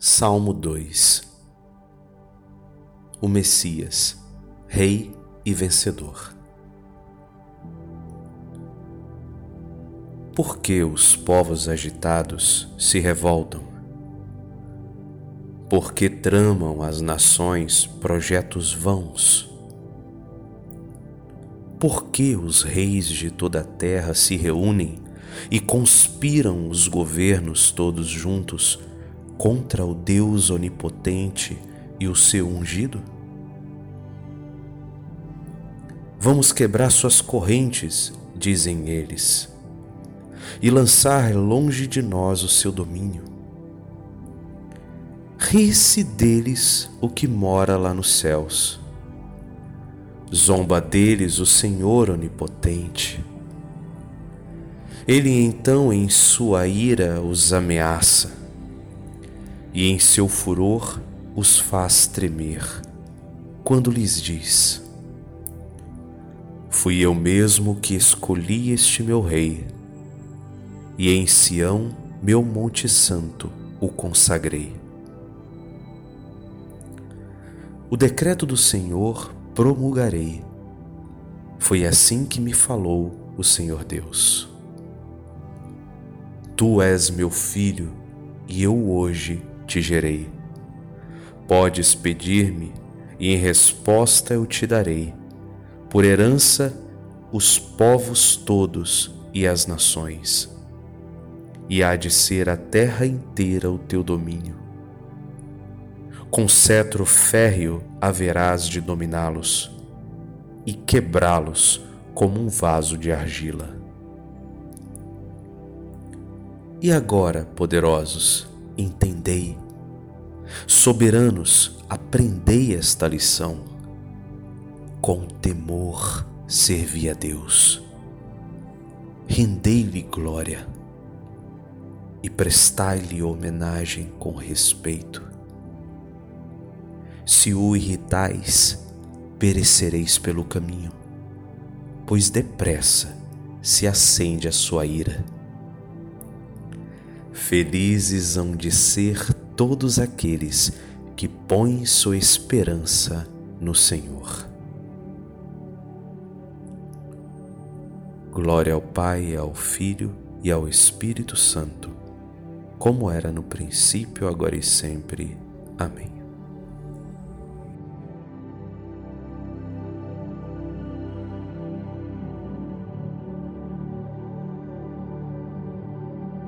Salmo 2 O Messias, Rei e Vencedor. Por que os povos agitados se revoltam? Por que tramam as nações projetos vãos? Por que os reis de toda a terra se reúnem e conspiram os governos todos juntos contra o Deus onipotente e o seu ungido? Vamos quebrar suas correntes, dizem eles, e lançar longe de nós o seu domínio. Ri-se deles o que mora lá nos céus. Zomba deles o Senhor onipotente. Ele então, em sua ira, os ameaça e em seu furor os faz tremer, quando lhes diz: Fui eu mesmo que escolhi este meu rei, e em Sião, meu Monte Santo, o consagrei. O decreto do Senhor promulgarei. Foi assim que me falou o Senhor Deus. Tu és meu filho, e eu hoje te gerei. Podes pedir-me, e em resposta eu te darei, por herança, os povos todos e as nações. E há de ser a terra inteira o teu domínio. Com cetro férreo haverás de dominá-los e quebrá-los como um vaso de argila. E agora, poderosos, entendei. Soberanos, aprendei esta lição. Com temor servi a Deus. Rendei-lhe glória e prestai-lhe homenagem com respeito. Se o irritais, perecereis pelo caminho, pois depressa se acende a sua ira Felizes hão de ser todos aqueles que põem sua esperança no Senhor. Glória ao Pai, ao Filho e ao Espírito Santo, como era no princípio, agora e sempre. Amém.